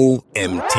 OMT.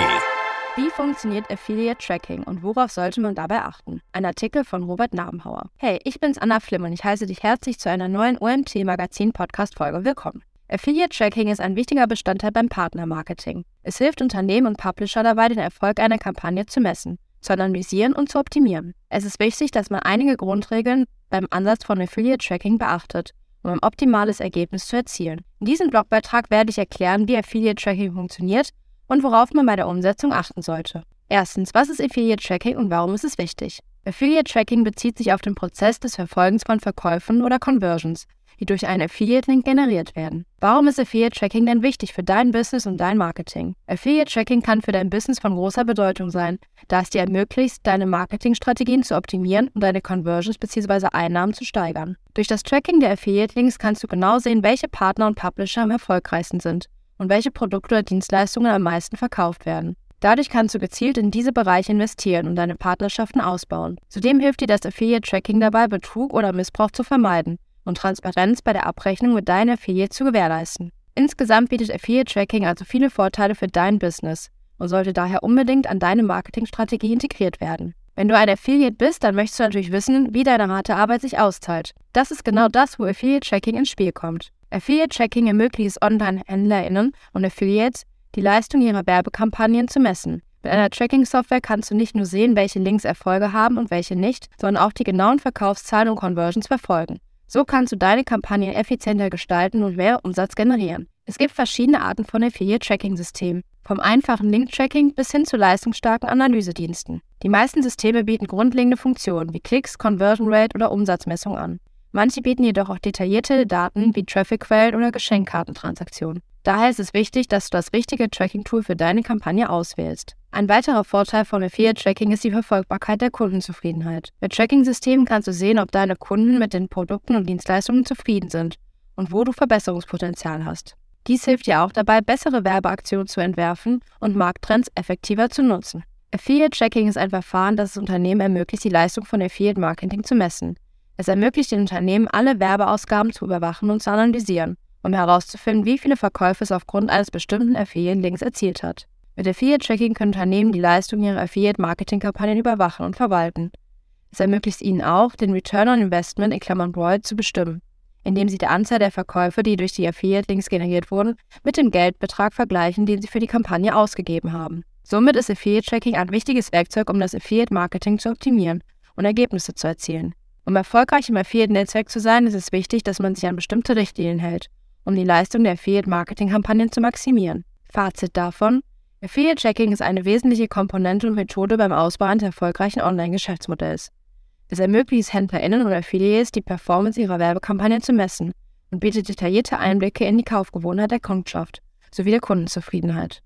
Wie funktioniert Affiliate Tracking und worauf sollte man dabei achten? Ein Artikel von Robert Nabenhauer. Hey, ich bin's Anna Flimm und ich heiße dich herzlich zu einer neuen OMT Magazin Podcast Folge willkommen. Affiliate Tracking ist ein wichtiger Bestandteil beim Partnermarketing. Es hilft Unternehmen und Publisher dabei, den Erfolg einer Kampagne zu messen, zu analysieren und zu optimieren. Es ist wichtig, dass man einige Grundregeln beim Ansatz von Affiliate Tracking beachtet, um ein optimales Ergebnis zu erzielen. In diesem Blogbeitrag werde ich erklären, wie Affiliate Tracking funktioniert und worauf man bei der Umsetzung achten sollte. Erstens, was ist Affiliate Tracking und warum ist es wichtig? Affiliate Tracking bezieht sich auf den Prozess des Verfolgens von Verkäufen oder Conversions, die durch einen Affiliate-Link generiert werden. Warum ist Affiliate Tracking denn wichtig für dein Business und dein Marketing? Affiliate Tracking kann für dein Business von großer Bedeutung sein, da es dir ermöglicht, deine Marketingstrategien zu optimieren und deine Conversions bzw. Einnahmen zu steigern. Durch das Tracking der Affiliate-Links kannst du genau sehen, welche Partner und Publisher am erfolgreichsten sind und welche Produkte oder Dienstleistungen am meisten verkauft werden. Dadurch kannst du gezielt in diese Bereiche investieren und deine Partnerschaften ausbauen. Zudem hilft dir das Affiliate Tracking dabei, Betrug oder Missbrauch zu vermeiden und Transparenz bei der Abrechnung mit deinen Affiliates zu gewährleisten. Insgesamt bietet Affiliate Tracking also viele Vorteile für dein Business und sollte daher unbedingt an deine Marketingstrategie integriert werden. Wenn du ein Affiliate bist, dann möchtest du natürlich wissen, wie deine harte Arbeit sich auszahlt. Das ist genau das, wo Affiliate Tracking ins Spiel kommt. Affiliate Tracking ermöglicht es Online-HändlerInnen und Affiliates, die Leistung ihrer Werbekampagnen zu messen. Mit einer Tracking-Software kannst du nicht nur sehen, welche Links Erfolge haben und welche nicht, sondern auch die genauen Verkaufszahlen und Conversions verfolgen. So kannst du deine Kampagnen effizienter gestalten und mehr Umsatz generieren. Es gibt verschiedene Arten von Affiliate-Tracking-Systemen, vom einfachen Link-Tracking bis hin zu leistungsstarken Analysediensten. Die meisten Systeme bieten grundlegende Funktionen wie Klicks, Conversion Rate oder Umsatzmessung an. Manche bieten jedoch auch detaillierte Daten wie Traffic-Quellen oder Geschenkkartentransaktionen. Daher ist es wichtig, dass du das richtige Tracking-Tool für deine Kampagne auswählst. Ein weiterer Vorteil von Affiliate-Tracking ist die Verfolgbarkeit der Kundenzufriedenheit. Mit Tracking-Systemen kannst du sehen, ob deine Kunden mit den Produkten und Dienstleistungen zufrieden sind und wo du Verbesserungspotenzial hast. Dies hilft dir auch dabei, bessere Werbeaktionen zu entwerfen und Markttrends effektiver zu nutzen. Affiliate-Tracking ist ein Verfahren, das es Unternehmen ermöglicht, die Leistung von Affiliate-Marketing zu messen. Es ermöglicht den Unternehmen, alle Werbeausgaben zu überwachen und zu analysieren, um herauszufinden, wie viele Verkäufe es aufgrund eines bestimmten Affiliate-Links erzielt hat. Mit Affiliate-Tracking können Unternehmen die Leistung ihrer Affiliate-Marketing-Kampagnen überwachen und verwalten. Es ermöglicht ihnen auch, den Return on Investment in Klammern ROI zu bestimmen, indem sie die Anzahl der Verkäufe, die durch die Affiliate-Links generiert wurden, mit dem Geldbetrag vergleichen, den sie für die Kampagne ausgegeben haben. Somit ist Affiliate-Tracking ein wichtiges Werkzeug, um das Affiliate-Marketing zu optimieren und Ergebnisse zu erzielen. Um erfolgreich im Affiliate-Netzwerk zu sein, ist es wichtig, dass man sich an bestimmte Richtlinien hält, um die Leistung der Affiliate-Marketing-Kampagnen zu maximieren. Fazit davon: Affiliate-Tracking ist eine wesentliche Komponente und Methode beim Ausbau eines erfolgreichen Online-Geschäftsmodells. Es ermöglicht HändlerInnen und Affiliates, die Performance ihrer Werbekampagnen zu messen und bietet detaillierte Einblicke in die Kaufgewohnheit der Kundschaft sowie der Kundenzufriedenheit.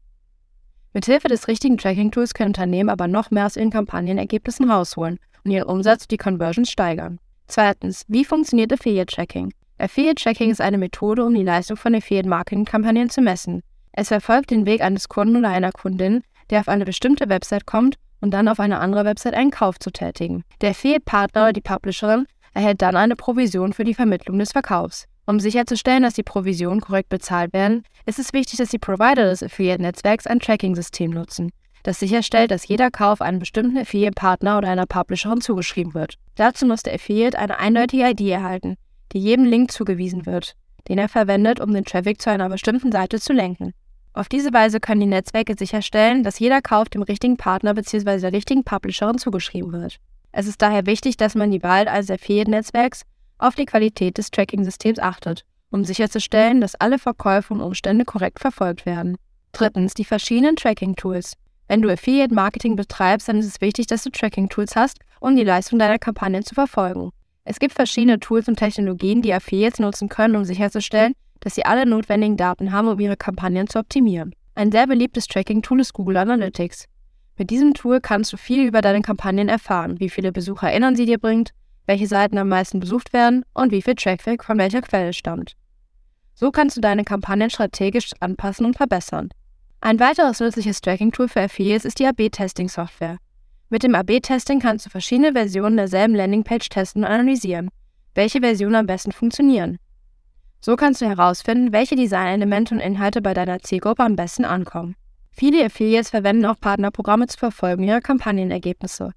Mithilfe des richtigen Tracking-Tools können Unternehmen aber noch mehr aus ihren Kampagnenergebnissen rausholen und ihren Umsatz die Conversions steigern. Zweitens, wie funktioniert Affiliate Tracking? Affiliate Tracking ist eine Methode, um die Leistung von Affiliate Marketing Kampagnen zu messen. Es verfolgt den Weg eines Kunden oder einer Kundin, der auf eine bestimmte Website kommt und dann auf eine andere Website einen Kauf zu tätigen. Der Affiliate-Partner oder die Publisherin erhält dann eine Provision für die Vermittlung des Verkaufs. Um sicherzustellen, dass die Provisionen korrekt bezahlt werden, ist es wichtig, dass die Provider des Affiliate-Netzwerks ein Tracking-System nutzen das sicherstellt, dass jeder Kauf einem bestimmten Affiliate-Partner oder einer Publisherin zugeschrieben wird. Dazu muss der Affiliate eine eindeutige ID erhalten, die jedem Link zugewiesen wird, den er verwendet, um den Traffic zu einer bestimmten Seite zu lenken. Auf diese Weise können die Netzwerke sicherstellen, dass jeder Kauf dem richtigen Partner bzw. der richtigen Publisherin zugeschrieben wird. Es ist daher wichtig, dass man die Wahl eines Affiliate-Netzwerks auf die Qualität des Tracking-Systems achtet, um sicherzustellen, dass alle Verkäufe und Umstände korrekt verfolgt werden. Drittens die verschiedenen Tracking-Tools. Wenn du Affiliate-Marketing betreibst, dann ist es wichtig, dass du Tracking-Tools hast, um die Leistung deiner Kampagnen zu verfolgen. Es gibt verschiedene Tools und Technologien, die Affiliates nutzen können, um sicherzustellen, dass sie alle notwendigen Daten haben, um ihre Kampagnen zu optimieren. Ein sehr beliebtes Tracking-Tool ist Google Analytics. Mit diesem Tool kannst du viel über deine Kampagnen erfahren, wie viele BesucherInnen sie dir bringt, welche Seiten am meisten besucht werden und wie viel Traffic von welcher Quelle stammt. So kannst du deine Kampagnen strategisch anpassen und verbessern. Ein weiteres nützliches Tracking-Tool für Affiliates ist die AB-Testing-Software. Mit dem AB-Testing kannst du verschiedene Versionen derselben Landingpage testen und analysieren, welche Versionen am besten funktionieren. So kannst du herausfinden, welche Designelemente und Inhalte bei deiner Zielgruppe am besten ankommen. Viele Affiliates verwenden auch Partnerprogramme zur Verfolgung ihrer Kampagnenergebnisse.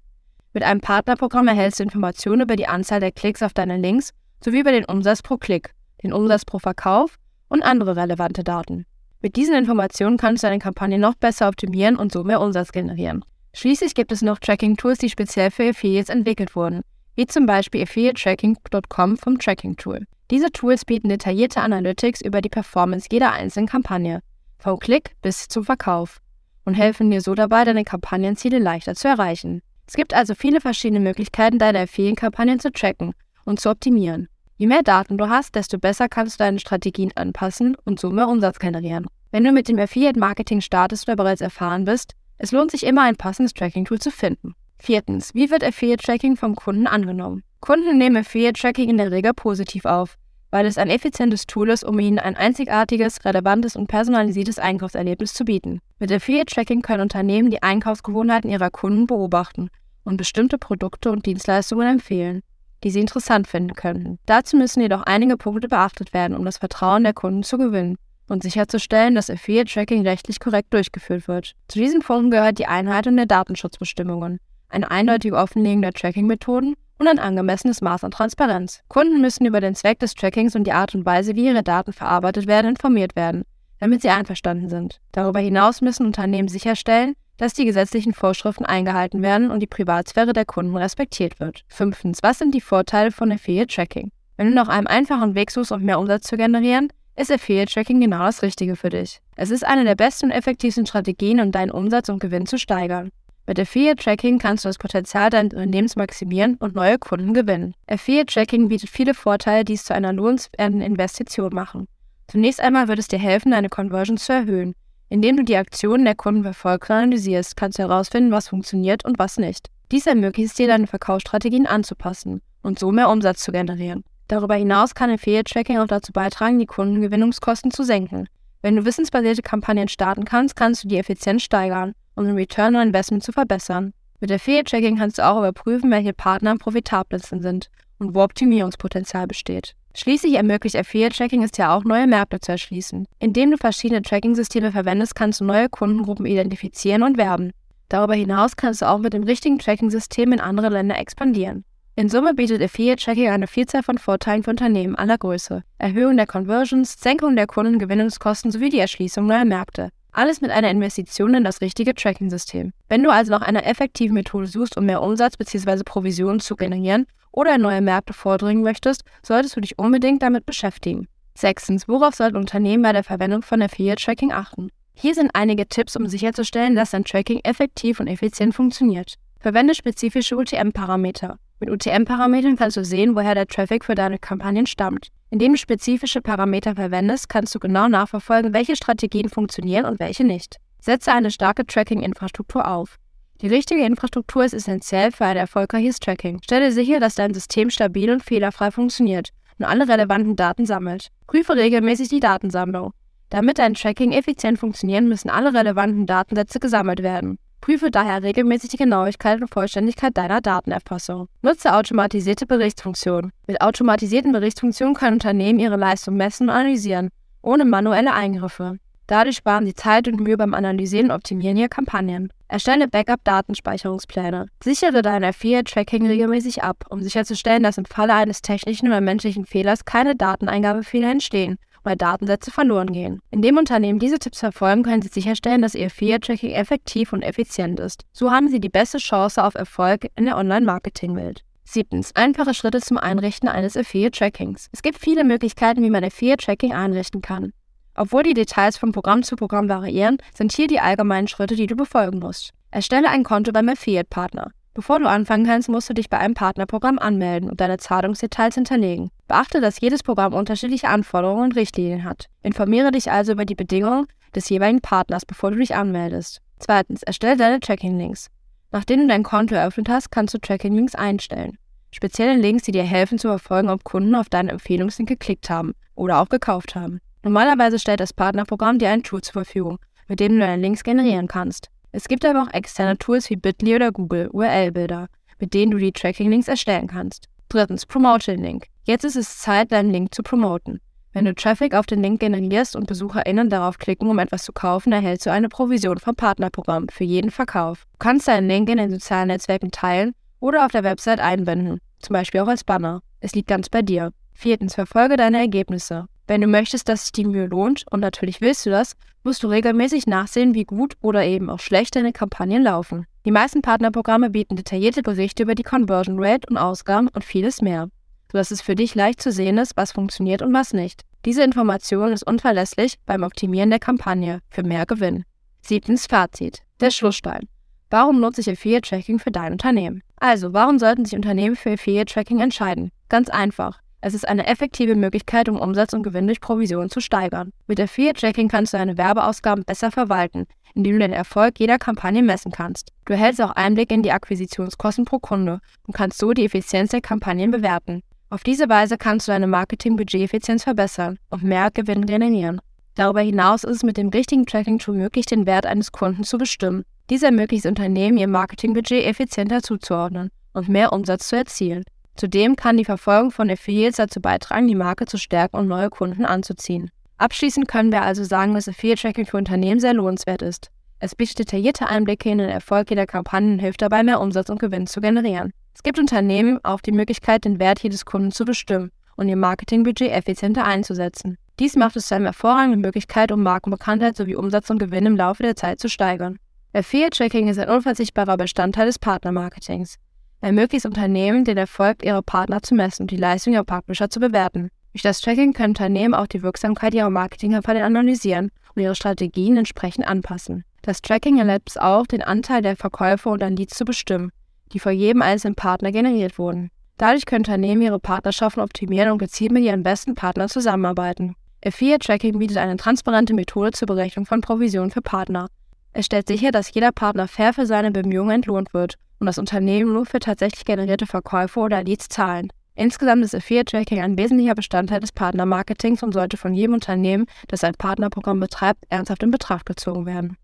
Mit einem Partnerprogramm erhältst du Informationen über die Anzahl der Klicks auf deine Links sowie über den Umsatz pro Klick, den Umsatz pro Verkauf und andere relevante Daten. Mit diesen Informationen kannst du deine Kampagne noch besser optimieren und so mehr Umsatz generieren. Schließlich gibt es noch Tracking-Tools, die speziell für Affiliates entwickelt wurden, wie zum Beispiel affiliatetracking.com vom Tracking Tool. Diese Tools bieten detaillierte Analytics über die Performance jeder einzelnen Kampagne, vom Klick bis zum Verkauf, und helfen dir so dabei, deine Kampagnenziele leichter zu erreichen. Es gibt also viele verschiedene Möglichkeiten, deine Affiliate-Kampagnen zu tracken und zu optimieren. Je mehr Daten du hast, desto besser kannst du deine Strategien anpassen und so mehr Umsatz generieren. Wenn du mit dem Affiliate-Marketing startest oder bereits erfahren bist, es lohnt sich immer ein passendes Tracking-Tool zu finden. Viertens, wie wird Affiliate-Tracking vom Kunden angenommen? Kunden nehmen Affiliate-Tracking in der Regel positiv auf, weil es ein effizientes Tool ist, um ihnen ein einzigartiges, relevantes und personalisiertes Einkaufserlebnis zu bieten. Mit Affiliate-Tracking können Unternehmen die Einkaufsgewohnheiten ihrer Kunden beobachten und bestimmte Produkte und Dienstleistungen empfehlen, die sie interessant finden könnten. Dazu müssen jedoch einige Punkte beachtet werden, um das Vertrauen der Kunden zu gewinnen und sicherzustellen, dass Affiliate-Tracking rechtlich korrekt durchgeführt wird. Zu diesen Punkten gehört die Einhaltung der Datenschutzbestimmungen, ein eindeutig Offenlegen der Tracking-Methoden und ein angemessenes Maß an Transparenz. Kunden müssen über den Zweck des Trackings und die Art und Weise, wie ihre Daten verarbeitet werden, informiert werden, damit sie einverstanden sind. Darüber hinaus müssen Unternehmen sicherstellen, dass die gesetzlichen Vorschriften eingehalten werden und die Privatsphäre der Kunden respektiert wird. Fünftens, was sind die Vorteile von Affiliate Tracking? Wenn du nach einem einfachen Weg suchst, um mehr Umsatz zu generieren, ist Affiliate Tracking genau das Richtige für dich. Es ist eine der besten und effektivsten Strategien, um deinen Umsatz und Gewinn zu steigern. Mit Affiliate Tracking kannst du das Potenzial deines Unternehmens maximieren und neue Kunden gewinnen. Affiliate Tracking bietet viele Vorteile, die es zu einer lohnenswerten Investition machen. Zunächst einmal wird es dir helfen, deine Conversions zu erhöhen. Indem du die Aktionen der Kunden verfolgst und analysierst, kannst du herausfinden, was funktioniert und was nicht. Dies ermöglicht es dir, deine Verkaufsstrategien anzupassen und so mehr Umsatz zu generieren. Darüber hinaus kann Affiliate Tracking auch dazu beitragen, die Kundengewinnungskosten zu senken. Wenn du wissensbasierte Kampagnen starten kannst, kannst du die Effizienz steigern, um den Return on Investment zu verbessern. Mit Affiliate Tracking kannst du auch überprüfen, welche Partner am profitabelsten sind und wo Optimierungspotenzial besteht. Schließlich ermöglicht Affiliate Tracking es ja auch, neue Märkte zu erschließen. Indem du verschiedene Tracking-Systeme verwendest, kannst du neue Kundengruppen identifizieren und werben. Darüber hinaus kannst du auch mit dem richtigen Tracking-System in andere Länder expandieren. In Summe bietet Affiliate Tracking eine Vielzahl von Vorteilen für Unternehmen aller Größe. Erhöhung der Conversions, Senkung der Kundengewinnungskosten sowie die Erschließung neuer Märkte. Alles mit einer Investition in das richtige Tracking-System. Wenn du also nach einer effektiven Methode suchst, um mehr Umsatz bzw. Provisionen zu generieren oder in neue Märkte vordringen möchtest, solltest du dich unbedingt damit beschäftigen. Sechstens, worauf sollten Unternehmen bei der Verwendung von Affiliate Tracking achten? Hier sind einige Tipps, um sicherzustellen, dass dein Tracking effektiv und effizient funktioniert. Verwende spezifische UTM-Parameter. Mit UTM-Parametern kannst du sehen, woher der Traffic für deine Kampagnen stammt. Indem du spezifische Parameter verwendest, kannst du genau nachverfolgen, welche Strategien funktionieren und welche nicht. Setze eine starke Tracking-Infrastruktur auf. Die richtige Infrastruktur ist essentiell für ein erfolgreiches Tracking. Stelle sicher, dass dein System stabil und fehlerfrei funktioniert und alle relevanten Daten sammelt. Prüfe regelmäßig die Datensammlung. Damit dein Tracking effizient funktioniert, müssen alle relevanten Datensätze gesammelt werden. Prüfe daher regelmäßig die Genauigkeit und Vollständigkeit deiner Datenerfassung. Nutze automatisierte Berichtsfunktionen. Mit automatisierten Berichtsfunktionen können Unternehmen ihre Leistung messen und analysieren, ohne manuelle Eingriffe. Dadurch sparen sie Zeit und Mühe beim Analysieren und Optimieren ihrer Kampagnen. Erstelle Backup-Datenspeicherungspläne. Sichere dein Affiliate-Tracking regelmäßig ab, um sicherzustellen, dass im Falle eines technischen oder menschlichen Fehlers keine Dateneingabefehler entstehen weil Datensätze verloren gehen. Indem Unternehmen diese Tipps verfolgen, können sie sicherstellen, dass ihr Fiat-Tracking effektiv und effizient ist. So haben sie die beste Chance auf Erfolg in der Online-Marketing-Welt. Siebtens. Einfache Schritte zum Einrichten eines Affiliate-Trackings. Es gibt viele Möglichkeiten, wie man Affiliate-Tracking einrichten kann. Obwohl die Details von Programm zu Programm variieren, sind hier die allgemeinen Schritte, die du befolgen musst. Erstelle ein Konto beim Affiliate-Partner. Bevor du anfangen kannst, musst du dich bei einem Partnerprogramm anmelden und deine Zahlungsdetails hinterlegen. Beachte, dass jedes Programm unterschiedliche Anforderungen und Richtlinien hat. Informiere dich also über die Bedingungen des jeweiligen Partners, bevor du dich anmeldest. Zweitens, erstelle deine Tracking-Links. Nachdem du dein Konto eröffnet hast, kannst du Tracking-Links einstellen. Spezielle Links, die dir helfen zu verfolgen, ob Kunden auf deinen Empfehlungslink geklickt haben oder auch gekauft haben. Normalerweise stellt das Partnerprogramm dir ein Tool zur Verfügung, mit dem du deine Links generieren kannst. Es gibt aber auch externe Tools wie Bitly oder Google URL-Bilder, mit denen du die Tracking-Links erstellen kannst. Drittens, Promote den Link. Jetzt ist es Zeit, deinen Link zu promoten. Wenn du Traffic auf den Link generierst und BesucherInnen darauf klicken, um etwas zu kaufen, erhältst du eine Provision vom Partnerprogramm für jeden Verkauf. Du kannst deinen Link in den sozialen Netzwerken teilen oder auf der Website einbinden, zum Beispiel auch als Banner. Es liegt ganz bei dir. Viertens, verfolge deine Ergebnisse. Wenn du möchtest, dass sich die Mühe lohnt, und natürlich willst du das, musst du regelmäßig nachsehen, wie gut oder eben auch schlecht deine Kampagnen laufen. Die meisten Partnerprogramme bieten detaillierte Berichte über die Conversion Rate und Ausgaben und vieles mehr sodass es für dich leicht zu sehen ist, was funktioniert und was nicht. Diese Information ist unverlässlich beim Optimieren der Kampagne für mehr Gewinn. Siebtens Fazit. Der Schlussstein. Warum lohnt sich Affiliate Tracking für dein Unternehmen? Also, warum sollten sich Unternehmen für Affiliate Tracking entscheiden? Ganz einfach. Es ist eine effektive Möglichkeit, um Umsatz und Gewinn durch Provision zu steigern. Mit Affiliate Tracking kannst du deine Werbeausgaben besser verwalten, indem du den Erfolg jeder Kampagne messen kannst. Du erhältst auch Einblick in die Akquisitionskosten pro Kunde und kannst so die Effizienz der Kampagnen bewerten. Auf diese Weise kannst du deine Marketing-Budget-Effizienz verbessern und mehr Gewinn generieren. Darüber hinaus ist es mit dem richtigen Tracking-Tool möglich, den Wert eines Kunden zu bestimmen. Dies ermöglicht es Unternehmen, ihr Marketingbudget effizienter zuzuordnen und mehr Umsatz zu erzielen. Zudem kann die Verfolgung von Affiliates dazu beitragen, die Marke zu stärken und neue Kunden anzuziehen. Abschließend können wir also sagen, dass Affiliate-Tracking für Unternehmen sehr lohnenswert ist. Es bietet detaillierte Einblicke in den Erfolg jeder Kampagne und hilft dabei, mehr Umsatz und Gewinn zu generieren. Es gibt Unternehmen auch die Möglichkeit, den Wert jedes Kunden zu bestimmen und ihr Marketingbudget effizienter einzusetzen. Dies macht es zu einer hervorragenden Möglichkeit, um Markenbekanntheit sowie Umsatz und Gewinn im Laufe der Zeit zu steigern. Affiliate-Tracking ist ein unverzichtbarer Bestandteil des Partnermarketings. Er ermöglicht Unternehmen, den Erfolg ihrer Partner zu messen und die Leistung ihrer Publisher zu bewerten. Durch das Tracking können Unternehmen auch die Wirksamkeit ihrer Marketingkampagne analysieren und ihre Strategien entsprechend anpassen. Das Tracking erlaubt es auch, den Anteil der Verkäufe und an Leads zu bestimmen die vor jedem einzelnen Partner generiert wurden. Dadurch können Unternehmen ihre Partnerschaften optimieren und gezielt mit ihren besten Partnern zusammenarbeiten. Affiliate Tracking bietet eine transparente Methode zur Berechnung von Provisionen für Partner. Es stellt sicher, dass jeder Partner fair für seine Bemühungen entlohnt wird und das Unternehmen nur für tatsächlich generierte Verkäufe oder Leads zahlen. Insgesamt ist Affiliate Tracking ein wesentlicher Bestandteil des Partnermarketings und sollte von jedem Unternehmen, das ein Partnerprogramm betreibt, ernsthaft in Betracht gezogen werden.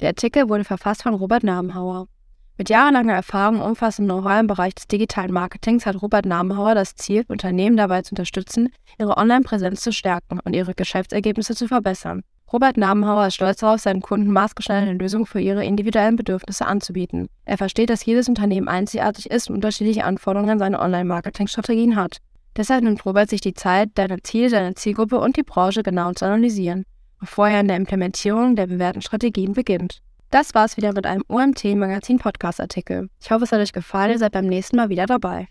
Der Artikel wurde verfasst von Robert Namenhauer. Mit jahrelanger Erfahrung und umfassendem Know-how im Bereich des digitalen Marketings hat Robert Namenhauer das Ziel, Unternehmen dabei zu unterstützen, ihre Online-Präsenz zu stärken und ihre Geschäftsergebnisse zu verbessern. Robert Namenhauer ist stolz darauf, seinen Kunden maßgeschneiderte Lösungen für ihre individuellen Bedürfnisse anzubieten. Er versteht, dass jedes Unternehmen einzigartig ist und unterschiedliche Anforderungen an seine Online-Marketing-Strategien hat. Deshalb nimmt Robert sich die Zeit, deine Ziele, seine Zielgruppe und die Branche genau zu analysieren, bevor er in der Implementierung der bewährten Strategien beginnt. Das war's wieder mit einem OMT Magazin Podcast Artikel. Ich hoffe, es hat euch gefallen. Ihr seid beim nächsten Mal wieder dabei.